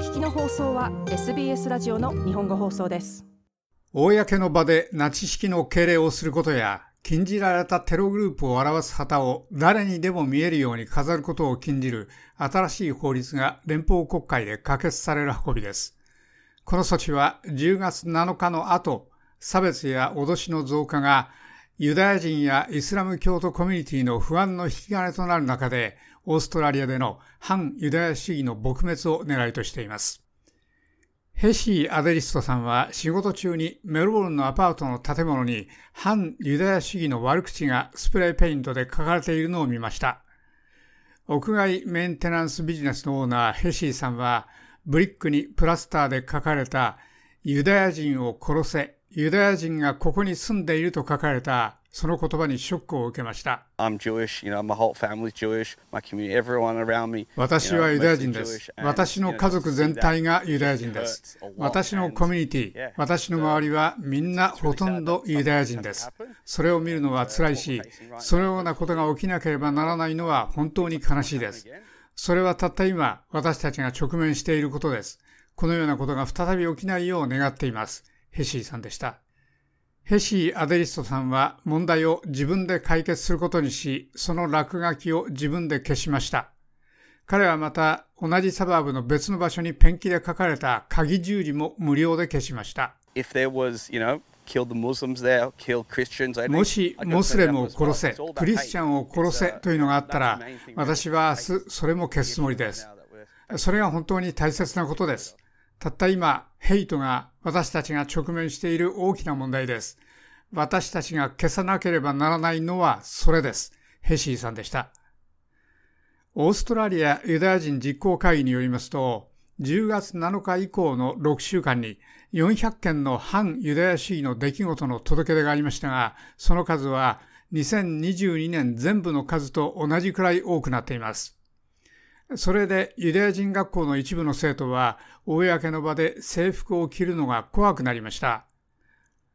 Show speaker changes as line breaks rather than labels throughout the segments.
聞きの放送は SBS ラジオの日本語放送です
公の場でナチ式の敬礼をすることや禁じられたテログループを表す旗を誰にでも見えるように飾ることを禁じる新しい法律が連邦国会で可決される運びです。この措置は10月7日の後、差別や脅しの増加がユダヤ人やイスラム教徒コミュニティの不安の引き金となる中で、オーストラリアでの反ユダヤ主義の撲滅を狙いとしています。ヘシー・アデリストさんは仕事中にメルボルンのアパートの建物に反ユダヤ主義の悪口がスプレーペイントで書かれているのを見ました。屋外メンテナンスビジネスのオーナーヘシーさんはブリックにプラスターで書かれたユダヤ人を殺せ、ユダヤ人がここに住んでいると書かれたその言葉にショックを受けました。私はユダヤ人です。私の家族全体がユダヤ人です。私のコミュニティ、私の周りはみんなほとんどユダヤ人です。それを見るのは辛いし、そのようなことが起きなければならないのは本当に悲しいです。それはたった今、私たちが直面していることです。このようなことが再び起きないよう願っています。ヘシーさんでした。ヘシー・アデリストさんは問題を自分で解決することにし、その落書きを自分で消しました。彼はまた同じサバーブの別の場所にペンキで書かれた鍵十字も無料で消しました。もしモスレムを殺せ、クリスチャンを殺せというのがあったら、私は明日それも消すつもりです。それが本当に大切なことです。たった今、ヘイトが私たちが直面している大きな問題です。私たちが消さなければならないのはそれです。ヘシーさんでした。オーストラリアユダヤ人実行会議によりますと、10月7日以降の6週間に400件の反ユダヤ主義の出来事の届け出がありましたが、その数は2022年全部の数と同じくらい多くなっています。それでユダヤ人学校の一部の生徒は、公の場で制服を着るのが怖くなりました。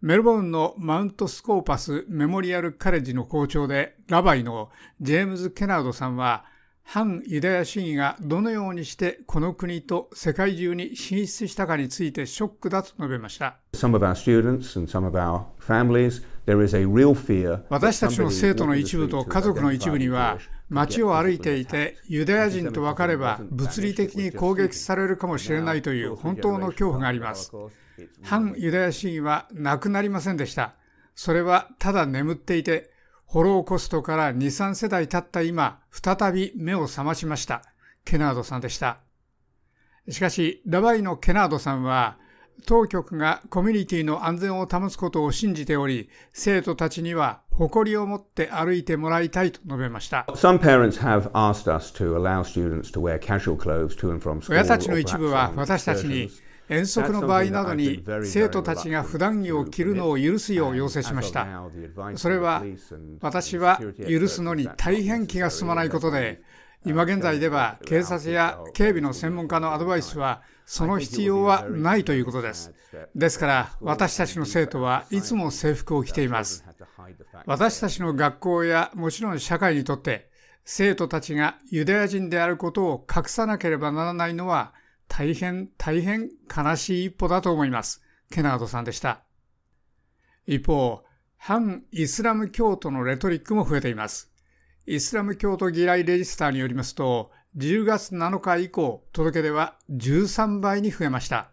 メルボルンのマウントスコーパスメモリアルカレッジの校長でラバイのジェームズ・ケナードさんは、反ユダヤ主義がどのようにしてこの国と世界中に進出したかについてショックだと述べました。私たちの生徒の一部と家族の一部には、街を歩いていてユダヤ人と分かれば物理的に攻撃されるかもしれないという本当の恐怖があります。反ユダヤ主義はなくなりませんでした。それはただ眠っていて、ホローコストから2、3世代経った今、再び目を覚ましました。ケナードさんでした。しかし、ラバイのケナードさんは、当局がコミュニティの安全を保つことを信じており、生徒たちには誇りを持って歩いてもらいたいと述べました。親たちの一部は私たちに遠足の場合などに生徒たちが普段着を着るのを許すよう要請しました。それは私は許すのに大変気が進まないことで、今現在では警察や警備の専門家のアドバイスはその必要はないということです。ですから私たちの生徒はいつも制服を着ています。私たちの学校やもちろん社会にとって生徒たちがユダヤ人であることを隠さなければならないのは大変大変悲しい一歩だと思います。ケナードさんでした。一方、反イスラム教徒のレトリックも増えています。イスラム教徒嫌いレジスターによりますと、10月7日以降、届け出は13倍に増えました。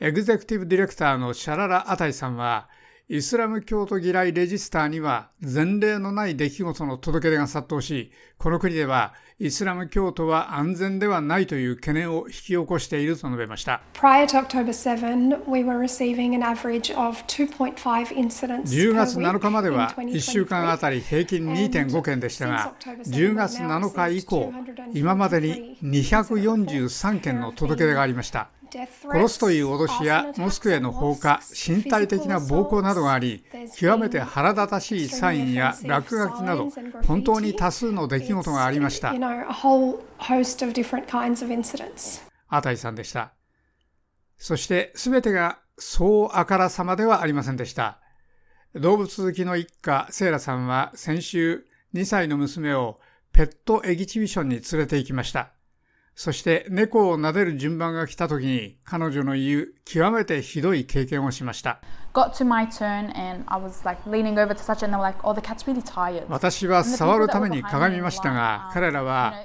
エグゼクティブディレクターのシャララ・アタイさんは、イスラム教徒嫌いレジスターには前例のない出来事の届け出が殺到し、この国ではイスラム教徒は安全ではないという懸念を引き起こしていると述べました。10月7日までは1週間あたり平均2.5件でしたが、10月7日以降、今までに243件の届け出がありました。殺すという脅しやモスクへの放火、身体的な暴行などがあり、極めて腹立たしいサインや落書きなど、本当に多数の出来事がありました。アタイさんでした。そして、すべてがそうあからさまではありませんでした。動物好きの一家、セイラさんは先週、2歳の娘をペットエキシビションに連れて行きました。そして猫を撫でる順番が来た時に彼女の言う極めてひどい経験をしました。私は触るために鏡みましたが、彼らは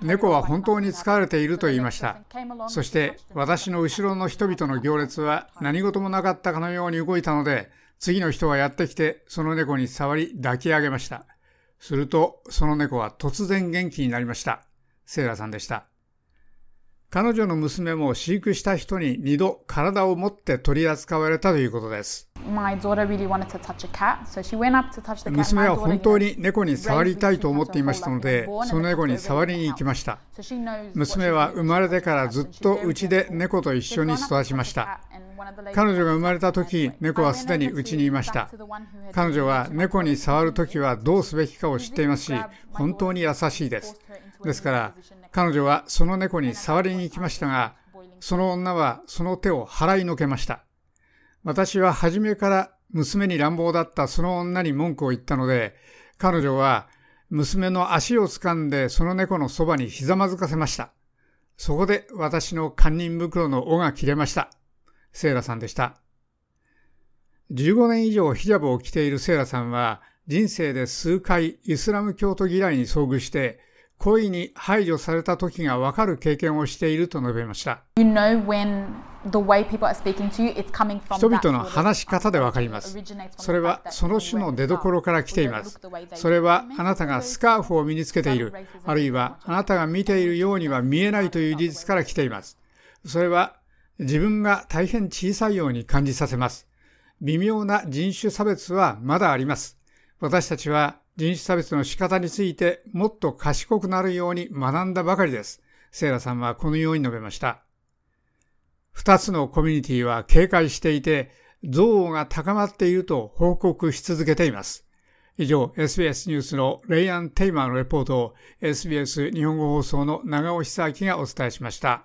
猫は本当に疲れていると言いました。そして私の後ろの人々の行列は何事もなかったかのように動いたので、次の人はやってきてその猫に触り抱き上げました。するとその猫は突然元気になりました。セイラさんでした。彼女の娘も飼育した人に2度体を持って取り扱われたということです。娘は本当に猫に触りたいと思っていましたので、その猫に触りに行きました。娘は生まれてからずっとうちで猫と一緒に育ちました。彼女が生まれた時、猫はすでにうちにいました。彼女は猫に触る時はどうすべきかを知っていますし、本当に優しいです。ですから、彼女はその猫に触りに行きましたが、その女はその手を払いのけました。私は初めから娘に乱暴だったその女に文句を言ったので、彼女は娘の足を掴んでその猫のそばにひざまずかせました。そこで私の堪忍袋の尾が切れました。セイラさんでした。15年以上ヒジャブを着ているセイラさんは人生で数回イスラム教徒嫌いに遭遇して故意に排除された時が分かる経験をしていると述べました。人々の話し方で分かります。それはその種の出どころから来ています。それはあなたがスカーフを身につけている、あるいはあなたが見ているようには見えないという事実から来ています。それは自分が大変小さいように感じさせます。微妙な人種差別はまだあります。私たちは人種差別の仕方についてもっと賢くなるように学んだばかりです。セイラさんはこのように述べました。二つのコミュニティは警戒していて、憎悪が高まっていると報告し続けています。以上、SBS ニュースのレイアン・テイマーのレポートを SBS 日本語放送の長尾久明がお伝えしました。